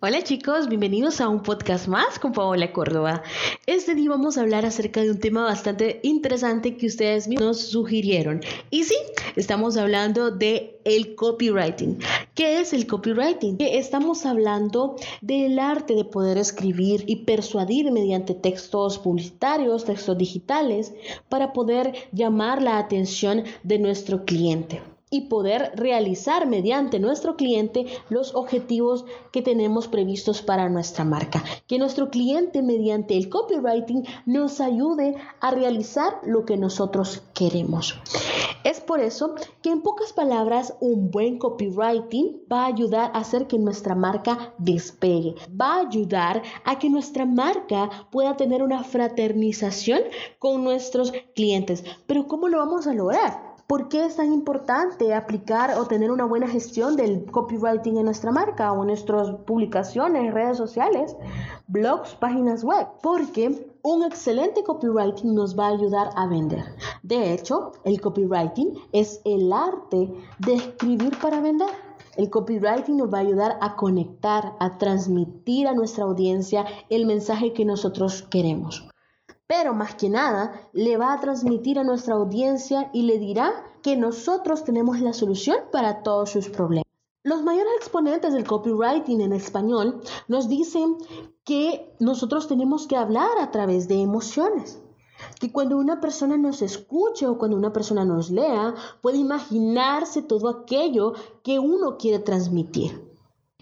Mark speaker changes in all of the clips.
Speaker 1: Hola chicos, bienvenidos a un podcast más con Paola Córdoba. Este día vamos a hablar acerca de un tema bastante interesante que ustedes nos sugirieron. Y sí, estamos hablando de el copywriting. ¿Qué es el copywriting? Estamos hablando del arte de poder escribir y persuadir mediante textos publicitarios, textos digitales, para poder llamar la atención de nuestro cliente y poder realizar mediante nuestro cliente los objetivos que tenemos previstos para nuestra marca. Que nuestro cliente mediante el copywriting nos ayude a realizar lo que nosotros queremos. Es por eso que en pocas palabras un buen copywriting va a ayudar a hacer que nuestra marca despegue, va a ayudar a que nuestra marca pueda tener una fraternización con nuestros clientes. Pero ¿cómo lo vamos a lograr? ¿Por qué es tan importante aplicar o tener una buena gestión del copywriting en nuestra marca o en nuestras publicaciones, redes sociales, blogs, páginas web? Porque un excelente copywriting nos va a ayudar a vender. De hecho, el copywriting es el arte de escribir para vender. El copywriting nos va a ayudar a conectar, a transmitir a nuestra audiencia el mensaje que nosotros queremos pero más que nada le va a transmitir a nuestra audiencia y le dirá que nosotros tenemos la solución para todos sus problemas. Los mayores exponentes del copywriting en español nos dicen que nosotros tenemos que hablar a través de emociones. Que cuando una persona nos escuche o cuando una persona nos lea, puede imaginarse todo aquello que uno quiere transmitir.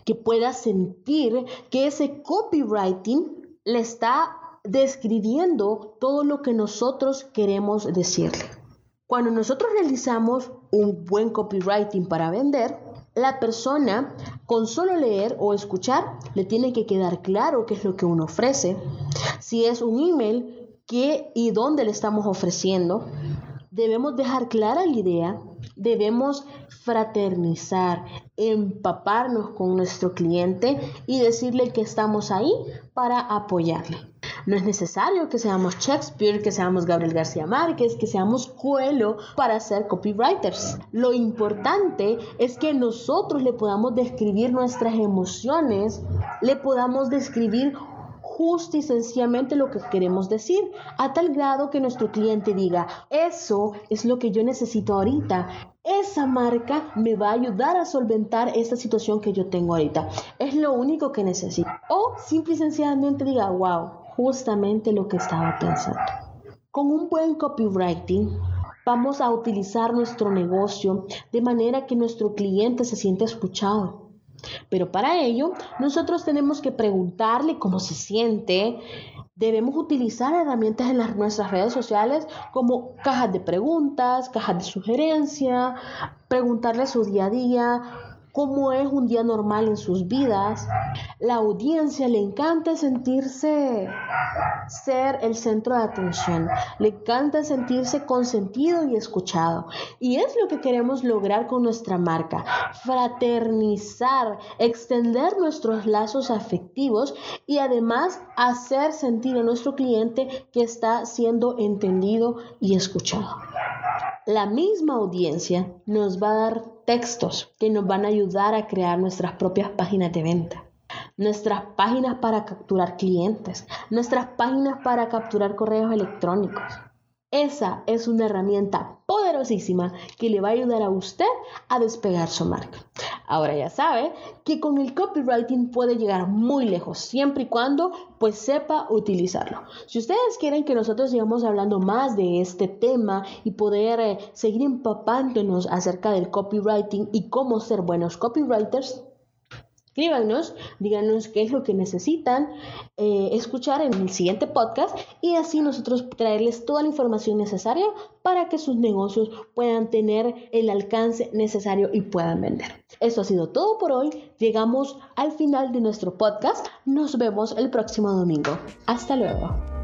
Speaker 1: Que pueda sentir que ese copywriting le está describiendo todo lo que nosotros queremos decirle. Cuando nosotros realizamos un buen copywriting para vender, la persona con solo leer o escuchar le tiene que quedar claro qué es lo que uno ofrece, si es un email, qué y dónde le estamos ofreciendo. Debemos dejar clara la idea, debemos fraternizar, empaparnos con nuestro cliente y decirle que estamos ahí para apoyarle. No es necesario que seamos Shakespeare, que seamos Gabriel García Márquez, que seamos Coelho para ser copywriters. Lo importante es que nosotros le podamos describir nuestras emociones, le podamos describir justo y sencillamente lo que queremos decir, a tal grado que nuestro cliente diga, eso es lo que yo necesito ahorita, esa marca me va a ayudar a solventar esta situación que yo tengo ahorita. Es lo único que necesito. O simple y sencillamente diga, wow, justamente lo que estaba pensando. Con un buen copywriting vamos a utilizar nuestro negocio de manera que nuestro cliente se sienta escuchado. Pero para ello, nosotros tenemos que preguntarle cómo se siente. Debemos utilizar herramientas en las, nuestras redes sociales como cajas de preguntas, cajas de sugerencia, preguntarle su día a día, cómo es un día normal en sus vidas. La audiencia le encanta sentirse ser el centro de atención, le encanta sentirse consentido y escuchado. Y es lo que queremos lograr con nuestra marca, fraternizar, extender nuestros lazos afectivos y además hacer sentir a nuestro cliente que está siendo entendido y escuchado. La misma audiencia nos va a dar textos que nos van a ayudar a crear nuestras propias páginas de venta, nuestras páginas para capturar clientes, nuestras páginas para capturar correos electrónicos. Esa es una herramienta poderosísima que le va a ayudar a usted a despegar su marca. Ahora ya sabe que con el copywriting puede llegar muy lejos, siempre y cuando pues sepa utilizarlo. Si ustedes quieren que nosotros sigamos hablando más de este tema y poder eh, seguir empapándonos acerca del copywriting y cómo ser buenos copywriters, escríbanos, díganos qué es lo que necesitan eh, escuchar en el siguiente podcast y así nosotros traerles toda la información necesaria para que sus negocios puedan tener el alcance necesario y puedan vender. Eso ha sido todo por hoy. Llegamos al final de nuestro podcast. Nos vemos el próximo domingo. Hasta luego.